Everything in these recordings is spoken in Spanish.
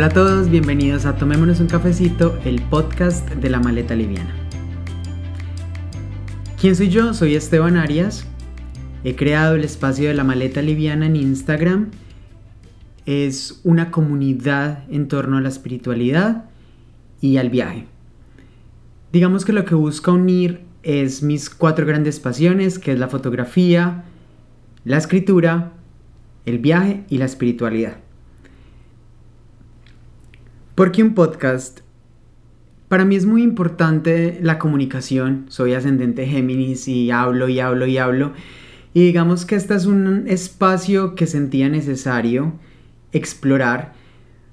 Hola a todos, bienvenidos a Tomémonos un cafecito, el podcast de la maleta liviana. ¿Quién soy yo? Soy Esteban Arias. He creado el espacio de la maleta liviana en Instagram. Es una comunidad en torno a la espiritualidad y al viaje. Digamos que lo que busca unir es mis cuatro grandes pasiones, que es la fotografía, la escritura, el viaje y la espiritualidad. Porque un podcast, para mí es muy importante la comunicación. Soy ascendente Géminis y hablo y hablo y hablo. Y digamos que este es un espacio que sentía necesario explorar.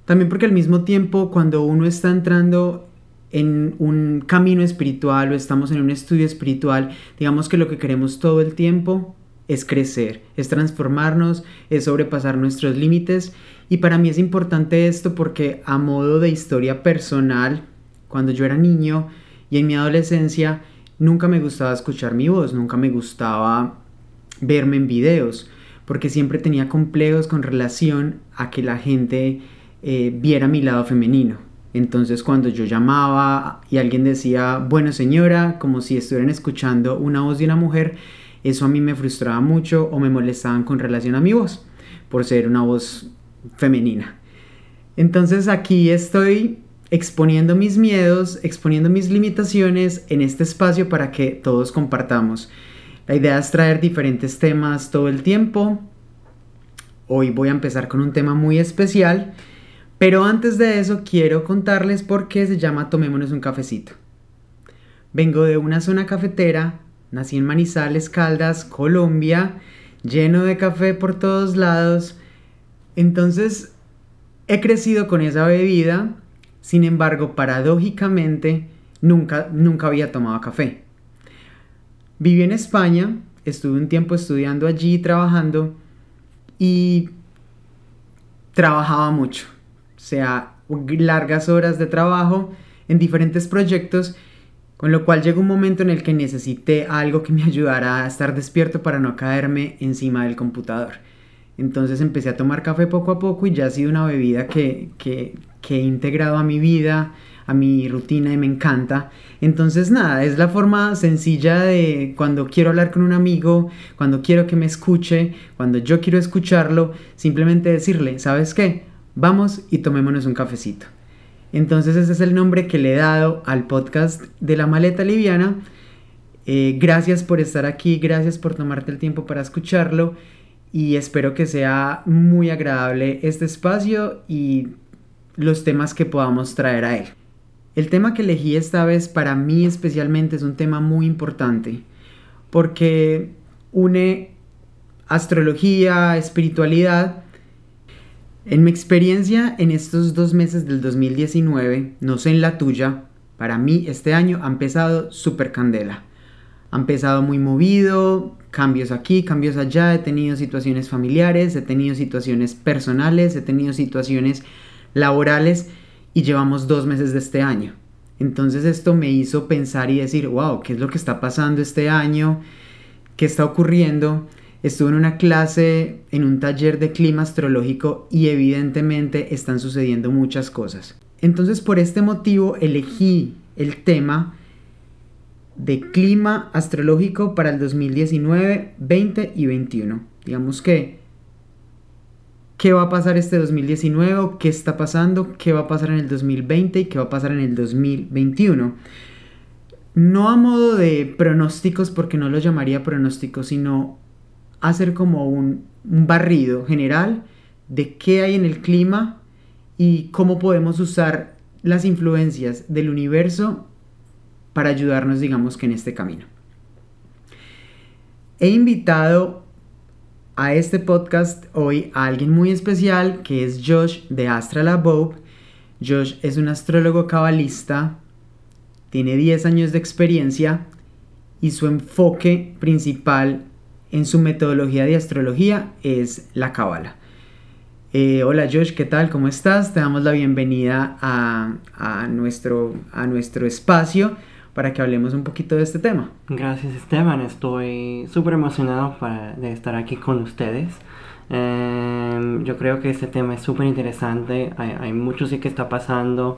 También porque al mismo tiempo cuando uno está entrando en un camino espiritual o estamos en un estudio espiritual, digamos que lo que queremos todo el tiempo es crecer, es transformarnos, es sobrepasar nuestros límites. Y para mí es importante esto porque a modo de historia personal, cuando yo era niño y en mi adolescencia, nunca me gustaba escuchar mi voz, nunca me gustaba verme en videos, porque siempre tenía complejos con relación a que la gente eh, viera mi lado femenino. Entonces cuando yo llamaba y alguien decía, bueno señora, como si estuvieran escuchando una voz de una mujer, eso a mí me frustraba mucho o me molestaban con relación a mi voz, por ser una voz femenina. Entonces aquí estoy exponiendo mis miedos, exponiendo mis limitaciones en este espacio para que todos compartamos. La idea es traer diferentes temas todo el tiempo. Hoy voy a empezar con un tema muy especial, pero antes de eso quiero contarles por qué se llama Tomémonos un cafecito. Vengo de una zona cafetera Nací en Manizales, Caldas, Colombia, lleno de café por todos lados. Entonces, he crecido con esa bebida. Sin embargo, paradójicamente, nunca, nunca había tomado café. Viví en España, estuve un tiempo estudiando allí, trabajando y trabajaba mucho. O sea, largas horas de trabajo en diferentes proyectos con lo cual llegó un momento en el que necesité algo que me ayudara a estar despierto para no caerme encima del computador. Entonces empecé a tomar café poco a poco y ya ha sido una bebida que, que, he integrado a mi vida, a mi rutina y me encanta. Entonces nada, es la forma sencilla de cuando quiero hablar con un amigo, cuando quiero que me escuche, cuando yo quiero escucharlo, simplemente decirle, ¿sabes qué? Vamos y tomémonos un cafecito. Entonces ese es el nombre que le he dado al podcast de la maleta liviana. Eh, gracias por estar aquí, gracias por tomarte el tiempo para escucharlo y espero que sea muy agradable este espacio y los temas que podamos traer a él. El tema que elegí esta vez para mí especialmente es un tema muy importante porque une astrología, espiritualidad en mi experiencia en estos dos meses del 2019, no sé en la tuya, para mí este año ha empezado súper candela. Ha empezado muy movido, cambios aquí, cambios allá, he tenido situaciones familiares, he tenido situaciones personales, he tenido situaciones laborales y llevamos dos meses de este año. Entonces esto me hizo pensar y decir, wow, ¿qué es lo que está pasando este año? ¿Qué está ocurriendo? Estuve en una clase, en un taller de clima astrológico y evidentemente están sucediendo muchas cosas. Entonces por este motivo elegí el tema de clima astrológico para el 2019, 20 y 21. Digamos que, ¿qué va a pasar este 2019? ¿Qué está pasando? ¿Qué va a pasar en el 2020 y qué va a pasar en el 2021? No a modo de pronósticos, porque no lo llamaría pronósticos, sino hacer como un, barrido general de qué hay en el clima y cómo podemos usar las influencias del universo para ayudarnos, digamos que en este camino. He invitado a este podcast hoy a alguien muy especial que es Josh de Astral Above. Josh es un astrólogo cabalista, tiene 10 años de experiencia y su enfoque principal en su metodología de astrología es la cábala. Eh, hola Josh, ¿qué tal? ¿Cómo estás? Te damos la bienvenida a, nuestro, a nuestro espacio para que hablemos un poquito de este tema. Gracias Esteban, estoy súper emocionado de estar aquí con ustedes. Em, yo creo que este tema es súper interesante. Hay, hay, mucho que está pasando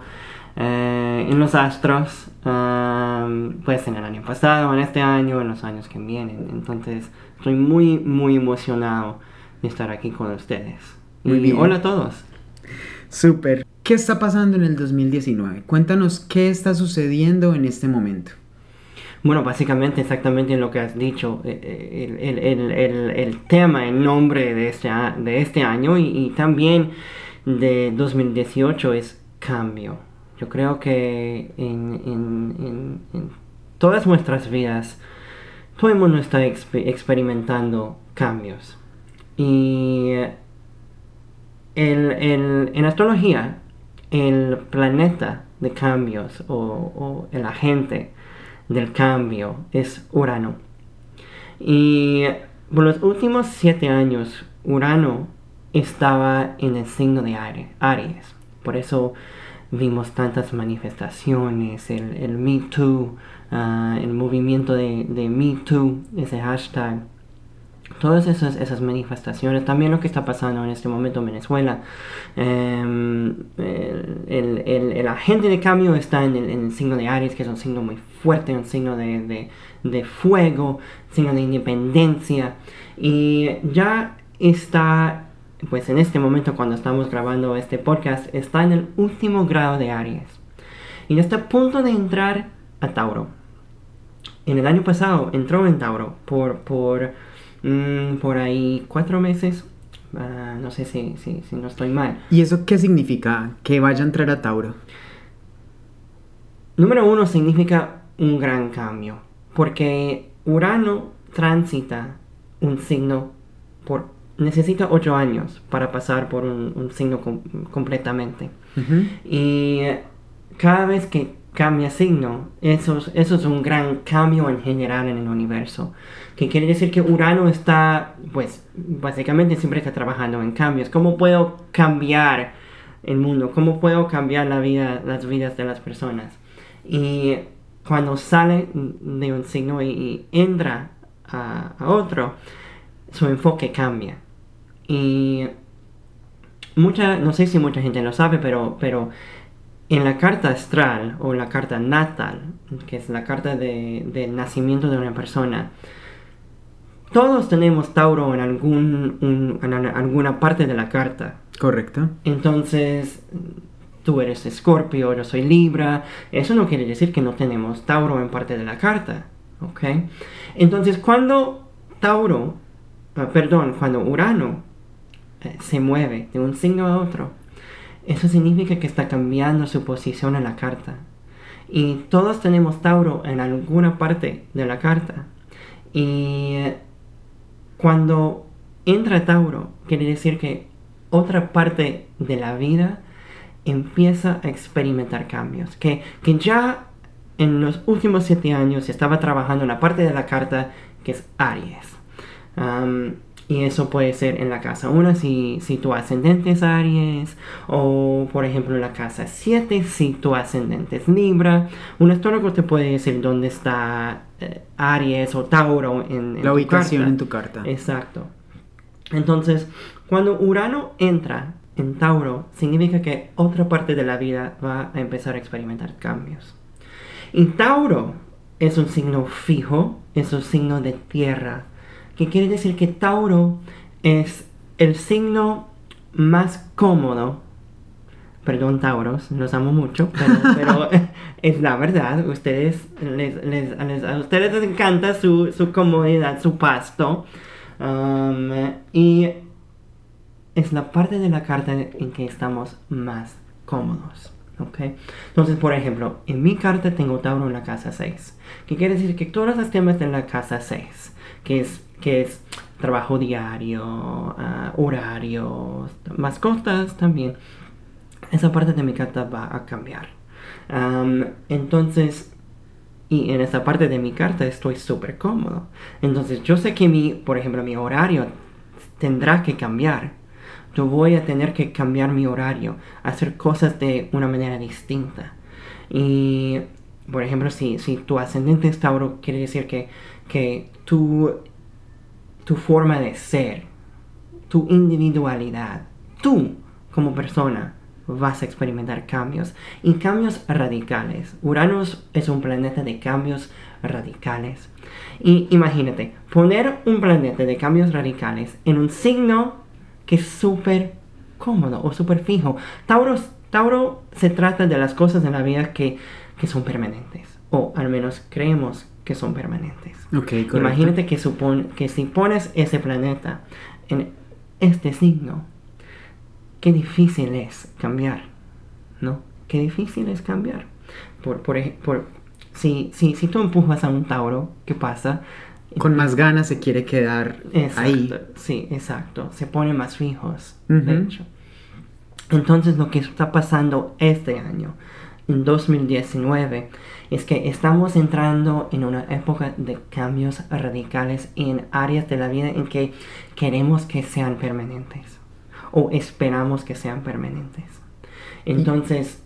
eh, en los astros, um, pues en el año pasado, en este año, en los años que vienen. Entonces, estoy muy, muy emocionado de estar aquí con ustedes. Muy bien. Hola a todos. Súper. ¿Qué está pasando en el 2019? Cuéntanos qué está sucediendo en este momento. Bueno, básicamente exactamente lo que has dicho, eh, eh, el, el, el, el tema, el nombre de este, de este año y, y, también de 2018 es cambio. Yo creo que en, en, en, en todas nuestras vidas todo el mundo está exper experimentando cambios. Y el, en astrología, el planeta de cambios o, o el agente del cambio es Urano. Y por los últimos siete años, Urano estaba en el signo de Aries. Por eso vimos tantas manifestaciones, el, el Me Too, uh, el movimiento de, de Me Too, ese hashtag todas esas, esas manifestaciones, también lo que está pasando en este momento en Venezuela. Um, el, el, el, agente de cambio está en el, en el, signo de Aries, que es un signo muy fuerte, un signo de, de, de fuego, signo de independencia. Y ya está, pues en este momento cuando estamos grabando este podcast, está en el último grado de Aries. Y está a punto de entrar a Tauro. En el año pasado entró en Tauro por... por Mm, por ahí cuatro meses. Uh, no sé si, si, si, no estoy mal. ¿Y eso qué significa? Que vaya a entrar a Tauro. Número uno significa un gran cambio. Porque Urano transita un signo por... Necesita ocho años para pasar por un, un signo com completamente. Uh -huh. Y cada vez que cambia signo, eso, eso es un gran cambio en general en el universo. Que quiere decir que Urano está, pues, básicamente siempre está trabajando en cambios. ¿Cómo puedo cambiar el mundo? ¿Cómo puedo cambiar la vida, las vidas de las personas? Y cuando sale de un signo y, y entra a, a, otro, su enfoque cambia. Y mucha, no sé si mucha gente lo sabe, pero, pero en la carta astral o la carta natal, que es la carta de, del nacimiento de una persona, todos tenemos Tauro en, algún, un, en alguna parte de la carta. Correcto. Entonces, tú eres Escorpio, yo soy Libra. Eso no quiere decir que no tenemos Tauro en parte de la carta. ¿Ok? Entonces, cuando Tauro, uh, perdón, cuando Urano se mueve de un signo a otro, eso significa que está cambiando su posición en la carta. Y todos tenemos Tauro en alguna parte de la carta. Y cuando entra Tauro, quiere decir que otra parte de la vida empieza a experimentar cambios. Que, que ya en los últimos siete años estaba trabajando en la parte de la carta que es Aries. Y eso puede ser en la casa 1 si, si tu ascendente es Aries, o por ejemplo en la casa 7 si tu ascendente es Libra. Un astrólogo te puede decir dónde está eh, Aries o Tauro en, en la ubicación en tu carta. Exacto. Entonces, cuando Urano entra en Tauro, significa que otra parte de la vida va a empezar a experimentar cambios. Y Tauro es un signo fijo, es un signo de tierra que quiere decir que Tauro es el signo más cómodo. Perdón, Tauros, los amo mucho, pero, pero es la verdad. Ustedes, les, les, les, a ustedes les encanta su, su comodidad, su pasto. Um, y es la parte de la carta en que estamos más cómodos. ¿okay? Entonces, por ejemplo, en mi carta tengo Tauro en la casa 6. Que quiere decir que todos los temas de la casa 6, que es que es trabajo diario, uh, horarios, mascotas también. Esa parte de mi carta va a cambiar. Entonces, y en esa parte de mi carta estoy súper cómodo. Entonces, yo sé que mi, por ejemplo, mi horario tendrá que cambiar. Yo voy a tener que cambiar mi horario, hacer cosas de una manera distinta. Y, por ejemplo, si, si tu ascendente es Tauro, quiere decir que, que tú tu forma de ser, tu individualidad tú como persona vas a experimentar cambios y cambios radicales. Urano es un planeta de cambios radicales. Y imagínate, poner un planeta de cambios radicales en un signo que es súper cómodo o súper fijo. Tauro, Tauro se trata de las cosas en la vida que, que son permanentes, o al menos creemos que son permanentes. Imagínate que, supone, que si pones ese planeta en este signo, qué difícil es cambiar, ¿no? Qué difícil es cambiar. Por, por, por, si, si, si tú empujas a un Tauro, ¿qué pasa? Con más ganas se quiere quedar ahí. Sí, exacto. Se pone más fijos, de hecho. Entonces lo que está pasando este año, 2019, es que estamos entrando en una época de cambios radicales en áreas de la vida en que queremos que sean permanentes o esperamos que sean permanentes. Entonces...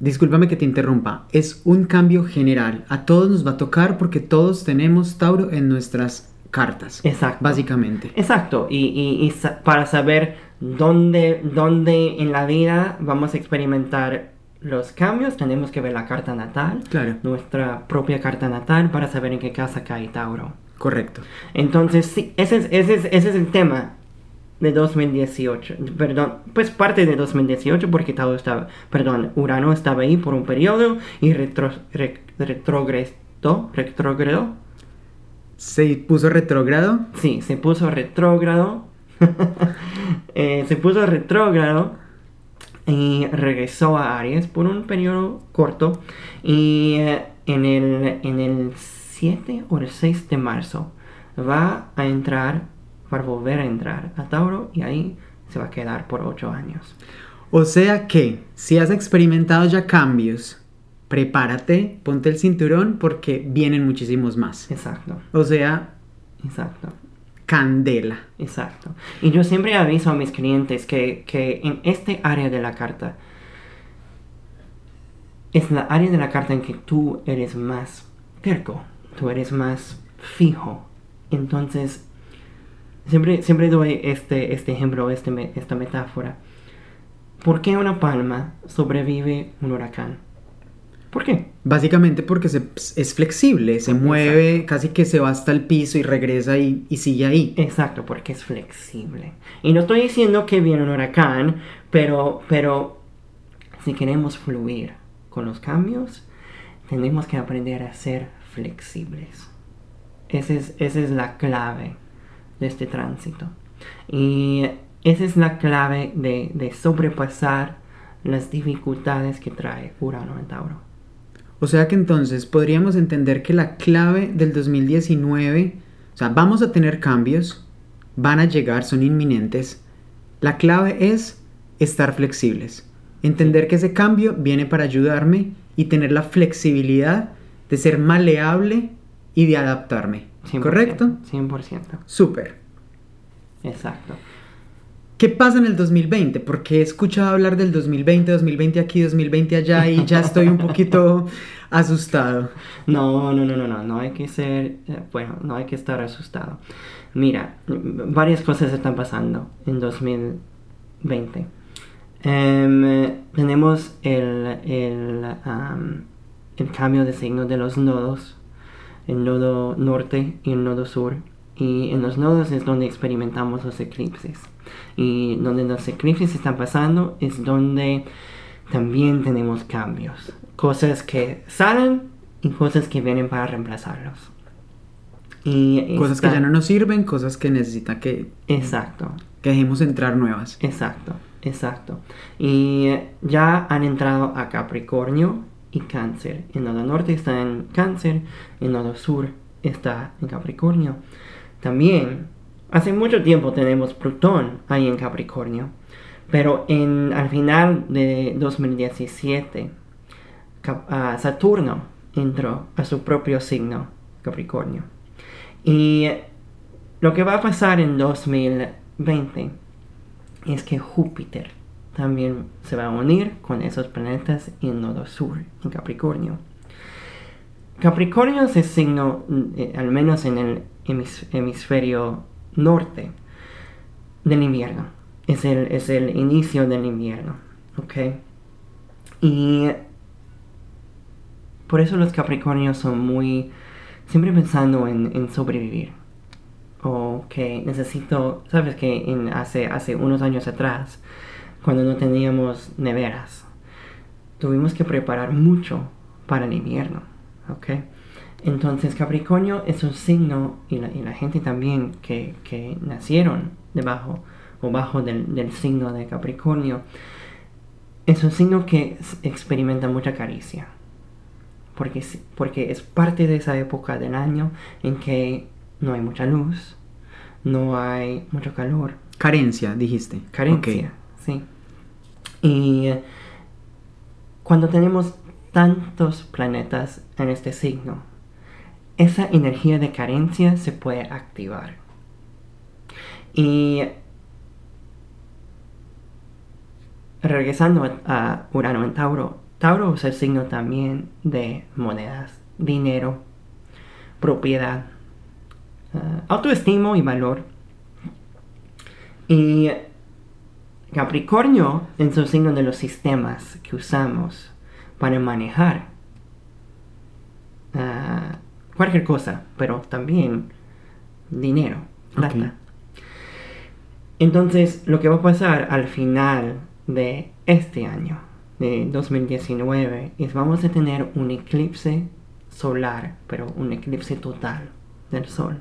Discúlpame que te interrumpa, es un cambio general. A todos nos va a tocar porque todos tenemos Tauro en nuestras cartas. Exacto. Básicamente. Exacto. Y, y, y para saber dónde, dónde en la vida vamos a experimentar los cambios, tenemos que ver la carta natal, claro. nuestra propia carta natal, para saber en qué casa cae Tauro. Correcto. Entonces, sí, ese es, ese es, ese es el tema de 2018. Perdón, pues parte de 2018 porque Tauro estaba, perdón, Urano estaba ahí por un periodo y retro, retrogresó, retrogradó. ¿Se puso retrógrado? Sí, se puso retrógrado. Eh, se puso retrógrado y regresó a Aries por un periodo corto y eh, en, el, en el 7 o el 6 de marzo va a entrar, va a volver a entrar a Tauro y ahí se va a quedar por 8 años. O sea que si has experimentado ya cambios, prepárate, ponte el cinturón porque vienen muchísimos más. Exacto. O sea, exacto candela. Exacto. Y yo siempre aviso a mis clientes que, en este área de la carta, es la área de la carta en que tú eres más terco, tú eres más fijo. Entonces, siempre, siempre doy este, este ejemplo, este, esta metáfora. ¿Por qué una palma sobrevive un huracán? ¿Por qué? Básicamente porque es flexible, se mueve, casi que se va hasta el piso y regresa y, y, sigue ahí. Exacto, porque es flexible. Y no estoy diciendo que viene un huracán, pero, pero si queremos fluir con los cambios, tenemos que aprender a ser flexibles. Esa es, esa es la clave de este tránsito. Y esa es la clave de, de sobrepasar las dificultades que trae Urano en Tauro. O sea que entonces podríamos entender que la clave del 2019, o sea, vamos a tener cambios, van a llegar, son inminentes. La clave es estar flexibles, entender que ese cambio viene para ayudarme y tener la flexibilidad de ser maleable y de adaptarme. ¿Correcto? 100%. Súper. Exacto. ¿Qué pasa en el 2020? Porque he escuchado hablar del 2020, 2020 aquí, 2020 allá y ya estoy un poquito asustado. No, no, no, no, no, no hay que ser, eh, bueno, no hay que estar asustado. Mira, varias cosas están pasando en 2020. Em, tenemos el, el, el cambio de signo de los nodos, el nodo norte y el nodo sur. Y en los nodos es donde experimentamos los eclipses. Y donde los eclipses están pasando es donde también tenemos cambios. Cosas que salen y cosas que vienen para reemplazarlos. Y cosas que ya no nos sirven, cosas que necesitan que... Exacto. Que dejemos entrar nuevas. Exacto, exacto. Y ya han entrado a Capricornio y Cáncer. El nodo norte está en Cáncer, el nodo sur está en Capricornio. También, hace mucho tiempo tenemos Plutón ahí en Capricornio, pero en, al final de 2017, ah, Saturno entró a su propio signo, Capricornio. Y lo que va a pasar en 2020 es que Júpiter también se va a unir con esos planetas en nodo sur, en Capricornio. Capricornio es el signo, eh, al menos en el hemisferio norte del invierno. es el, es el inicio del invierno, ¿ok? Y por eso los Capricornios son muy, siempre pensando en, sobrevivir. O que necesito, sabes que en, hace, hace unos años atrás, cuando no teníamos neveras, tuvimos que preparar mucho para el invierno, ¿ok? Entonces Capricornio es un signo, y la, gente también que, que, nacieron debajo o bajo del, del, signo de Capricornio, es un signo que experimenta mucha caricia. Porque, porque es parte de esa época del año en que no hay mucha luz, no hay mucho calor. Carencia, dijiste. Carencia, sí. Y cuando tenemos tantos planetas en este signo, esa energía de carencia se puede activar. Y regresando a Urano en Tauro, Tauro es el signo también de monedas, dinero, propiedad, uh, autoestima y valor. Y Capricornio es el signo de los sistemas que usamos para manejar uh, cualquier cosa, pero también dinero, plata. Entonces, lo que va a pasar al final de este año, de 2019, es vamos a tener un eclipse solar, pero un eclipse total del Sol.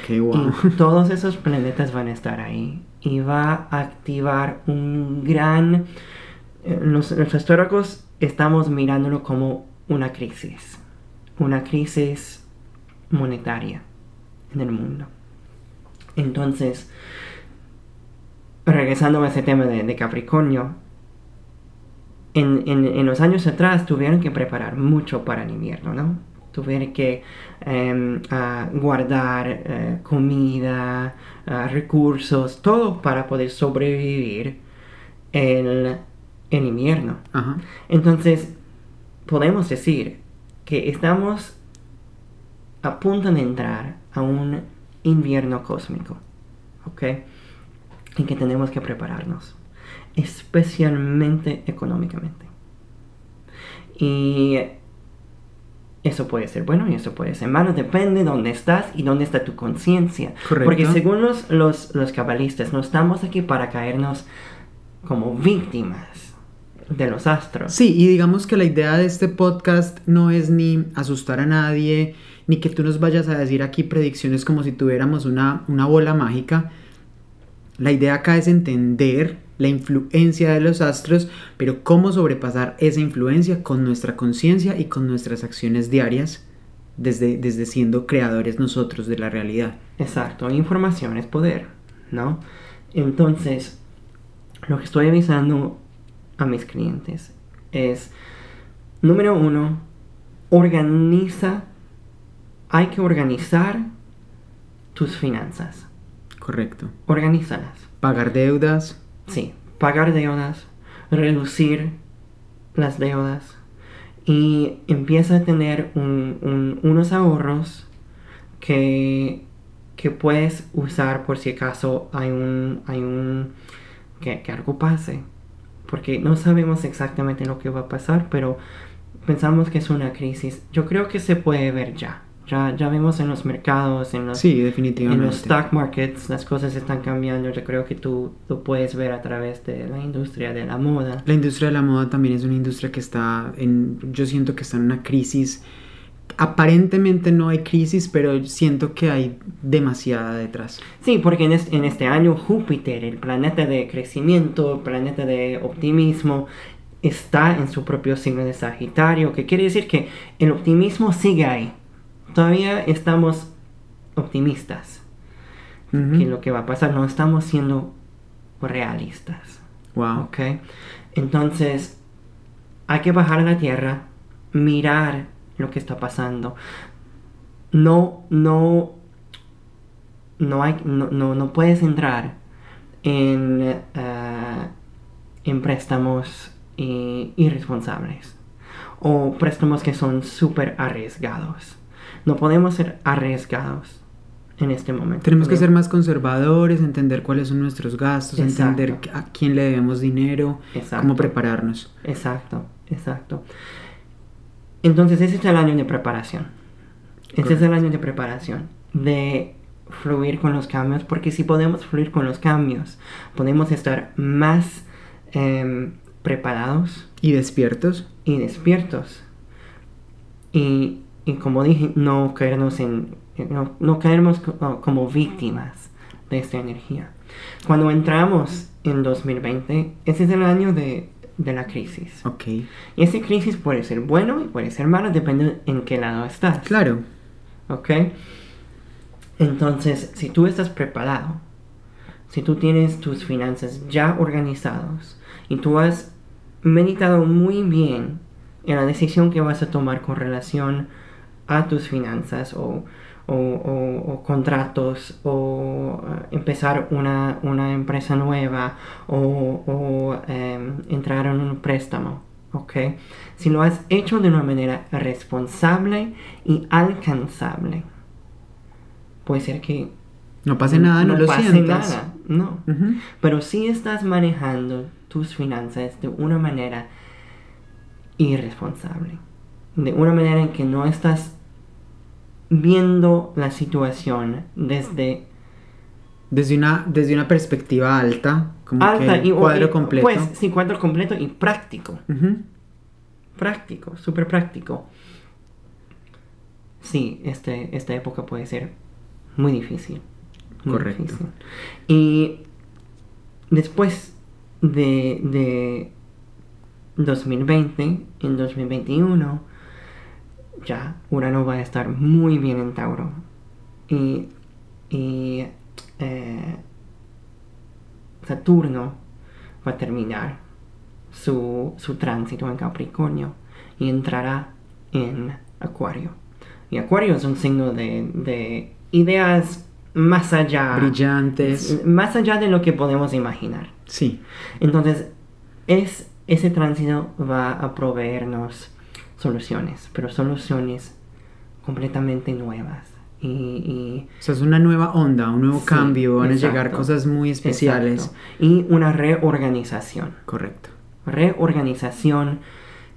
Okay, wow. Y todos esos planetas van a estar ahí y va a activar un gran... Eh, los, los estamos mirándolo como una crisis, una crisis monetaria en el mundo. Entonces, regresando a ese tema de, Capricornio, en, los años atrás tuvieron que preparar mucho para el invierno, ¿no? Tuvieron que em, guardar eh, comida, recursos, todo para poder sobrevivir el, el invierno. Entonces, podemos decir que estamos a punto de entrar a un invierno cósmico, ¿ok? Y que tenemos que prepararnos, especialmente económicamente. Y eso puede ser bueno y eso puede ser malo, depende de dónde estás y dónde está tu conciencia. Porque según los, los, los cabalistas, no estamos aquí para caernos como víctimas de los astros. Sí, y digamos que la idea de este podcast no es ni asustar a nadie, ni que tú nos vayas a decir aquí predicciones como si tuviéramos una, una bola mágica. La idea acá es entender la influencia de los astros, pero cómo sobrepasar esa influencia con nuestra conciencia y con nuestras acciones diarias, desde, desde siendo creadores nosotros de la realidad. Exacto, información es poder, ¿no? Entonces, lo que estoy avisando a mis clientes es, número uno, organiza hay que organizar tus finanzas. Correcto. Organízalas. Pagar deudas. Sí, pagar deudas, reducir las deudas y empieza a tener unos ahorros que, que puedes usar por si acaso hay un, hay un que, que algo pase. Porque no sabemos exactamente lo que va a pasar, pero pensamos que es una crisis. Yo creo que se puede ver ya. Ya, ya vemos en los mercados, en los, sí, definitivamente. en los stock markets, las cosas están cambiando. Yo creo que tú lo puedes ver a través de la industria de la moda. La industria de la moda también es una industria que está en, yo siento que está en una crisis. Aparentemente no hay crisis, pero siento que hay demasiada detrás. Sí, porque en este, en este año Júpiter, el planeta de crecimiento, planeta de optimismo, está en su propio signo de Sagitario, que quiere decir que el optimismo sigue ahí todavía estamos optimistas que lo que va a pasar, no estamos siendo realistas. Wow. ¿Ok? Entonces, hay que bajar a la tierra, mirar lo que está pasando. No, no, no, hay, no, no, puedes entrar en, eh, en préstamos irresponsables o préstamos que son súper arriesgados. No podemos ser arriesgados. en este momento. Tenemos que ser más conservadores, entender cuáles son nuestros gastos, Exacto. entender a quién le debemos dinero, Exacto. cómo prepararnos. Exacto, exacto. Entonces ese es el año de preparación. Ese es el año de preparación. De fluir con los cambios, porque si podemos fluir con los cambios, podemos estar más em, preparados Y despiertos. y despiertos. Y, y como dije, no caernos en. No, no caernos co- como víctimas de esta energía. Cuando entramos en 2020, ese es el año de, de la crisis. Ok. Y esa crisis puede ser bueno y puede ser malo, depende en qué lado estás. Claro. ¿Ok? Entonces, si tú estás preparado, si tú tienes tus finanzas ya organizados y tú has meditado muy bien en la decisión que vas a tomar con relación a tus finanzas o, o- o- o contratos o eh, empezar una, una empresa nueva o, em, entrar en un préstamo, ¿ok? Si lo has hecho de una manera responsable y alcanzable, puede ser que No pase nada, no, lo pase sientas. nada, no. Ujú. Pero si estás manejando tus finanzas de una manera irresponsable, de una manera en que no estás viendo la situación desde Desde una, desde una perspectiva alta, como alta que y cuadro y- completo. Pues sí, cuadro completo y práctico. Práctico, súper práctico. Sí, este, esta época puede ser muy difícil. muy Correcto. difícil. Y después de, de 2020, en 2021, ya Urano va a estar muy bien en Tauro. Y, y eh, Saturno va a terminar su, su tránsito en Capricornio y entrará en Acuario. Y Acuario es un signo de, de ideas más allá. Brillantes. Más allá de lo que podemos imaginar. Sí. Entonces, es, ese tránsito va a proveernos soluciones, pero soluciones completamente nuevas. Y, y- O sea, es una nueva onda, un nuevo Sí, cambio, van a llegar cosas muy especiales. exacto. Y una reorganización. Correcto. Reorganización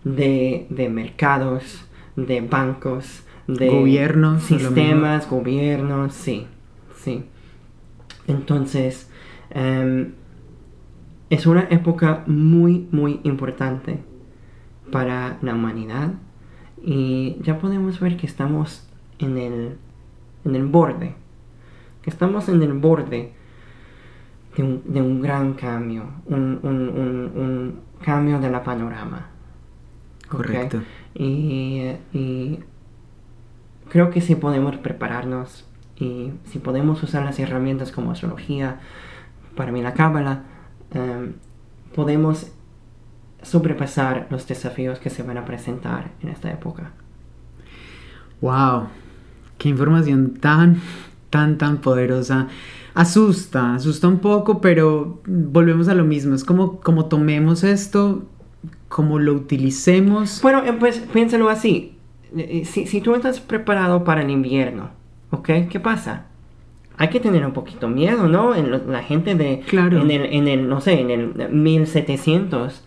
de, de mercados, de bancos, de Gobiernos, sistemas, gobiernos, sí, sí. Entonces, em, es una época muy, muy importante para la humanidad y ya podemos ver que estamos en el, en el borde, que estamos en el borde de un, de un gran cambio, un, un- un- cambio de la panorama. Correcto. Y, y creo que si podemos prepararnos y si podemos usar las herramientas como astrología, para mí la cábala, em, podemos sobrepasar los desafíos que se van a presentar en esta época. Wow. Qué información tan, tan, tan poderosa. Asusta, asusta un poco, pero volvemos a lo mismo. Es como, como tomemos esto, como lo utilicemos. Bueno, eh, pues piénsalo así. Eh, Si, si tú estás preparado para el invierno, ¿ok? ¿Qué pasa? Hay que tener un poquito miedo, ¿no? En lo- la gente de... Claro. En el, en el, no sé, en el 1700,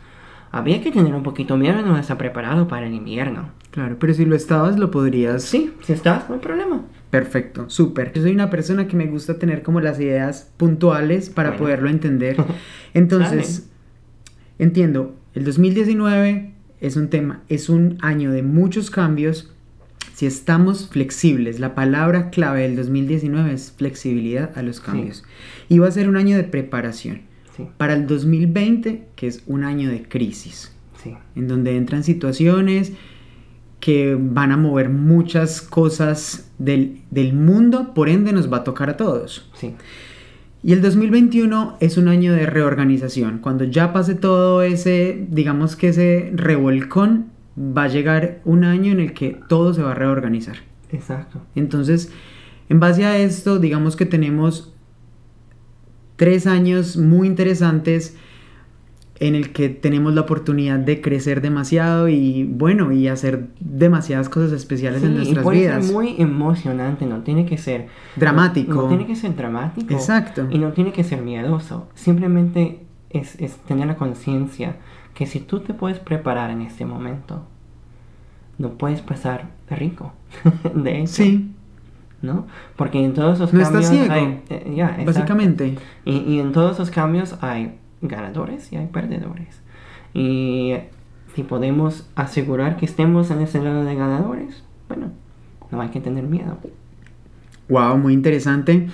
había que tener un poquito miedo, no estar preparado para el invierno. Claro, pero si lo estabas, lo podrías. Sí, si estás, no hay problema. Perfecto, súper. Yo soy una persona que me gusta tener como las ideas puntuales para Bueno. poderlo entender. Entonces, entiendo, el 2019 es un tema, es un año de muchos cambios. Si estamos flexibles, la palabra clave del 2019 es flexibilidad a los cambios. Y va a ser un año de preparación. Sí, Para el 2020, que es un año de crisis sí, en donde entran situaciones que van a mover muchas cosas del, del mundo, por ende nos va a tocar a todos. sí. Y el 2021 es un año de reorganización. Cuando ya pase todo ese, digamos que ese revolcón, va a llegar un año en el que todo se va a reorganizar. Exacto. Entonces, en base a esto, digamos que tenemos tres años muy interesantes en el que tenemos la oportunidad de crecer demasiado y bueno, y hacer demasiadas cosas especiales en nuestras y puede vidas. Ser muy emocionante, no tiene que ser dramático. No, tiene que ser dramático. Exacto. Y no tiene que ser miedoso. Simplemente es, es tener la conciencia que si tú te puedes preparar en este momento, no puedes pasar rico. de hecho. Sí. ¿No? Porque en todos esos no cambios estás ciego, hay, eh, básicamente. Y, y en todos esos cambios hay ganadores y hay perdedores. Y si podemos asegurar que estemos en ese lado de ganadores, bueno, no hay que tener miedo. Wow, muy interesante.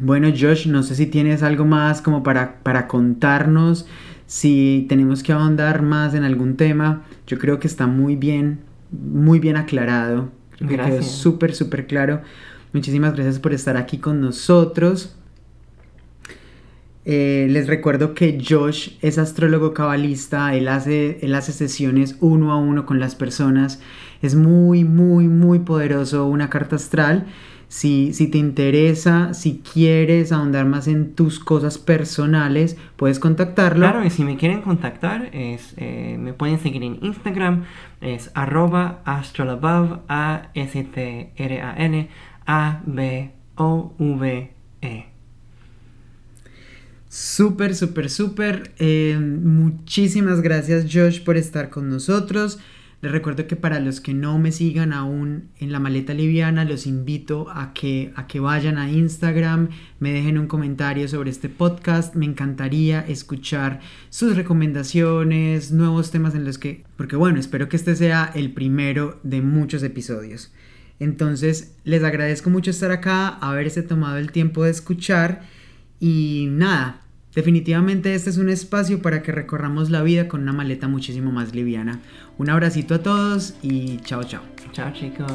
Bueno, Josh, no sé si tienes algo más como para, para contarnos, si tenemos que ahondar más en algún tema. Yo creo que está muy bien, muy bien aclarado. Que quedó súper, súper claro. Muchísimas gracias por estar aquí con nosotros. Eh, les recuerdo que Josh es astrólogo cabalista, él hace, él hace sesiones uno a uno con las personas, es muy, muy, muy poderoso una carta astral. Si, si, te interesa, si quieres ahondar más en tus cosas personales, puedes contactarlo. Claro, y si me quieren contactar, es, eh, me pueden seguir en Instagram, es arroba astrolabove, A-S-T-R-A-N, A-B-O-V-E. Súper, súper, súper. Eh, muchísimas gracias Josh por estar con nosotros. Les recuerdo que para los que no me sigan aún en la maleta liviana, los invito a que, a que vayan a Instagram, me dejen un comentario sobre este podcast. Me encantaría escuchar sus recomendaciones, nuevos temas en los que... Porque bueno, espero que este sea el primero de muchos episodios. Entonces, les agradezco mucho estar acá, haberse tomado el tiempo de escuchar y nada, Definitivamente este es un espacio para que recorramos la vida con una maleta muchísimo más liviana. Un abracito a todos y chao chao. Chao chicos.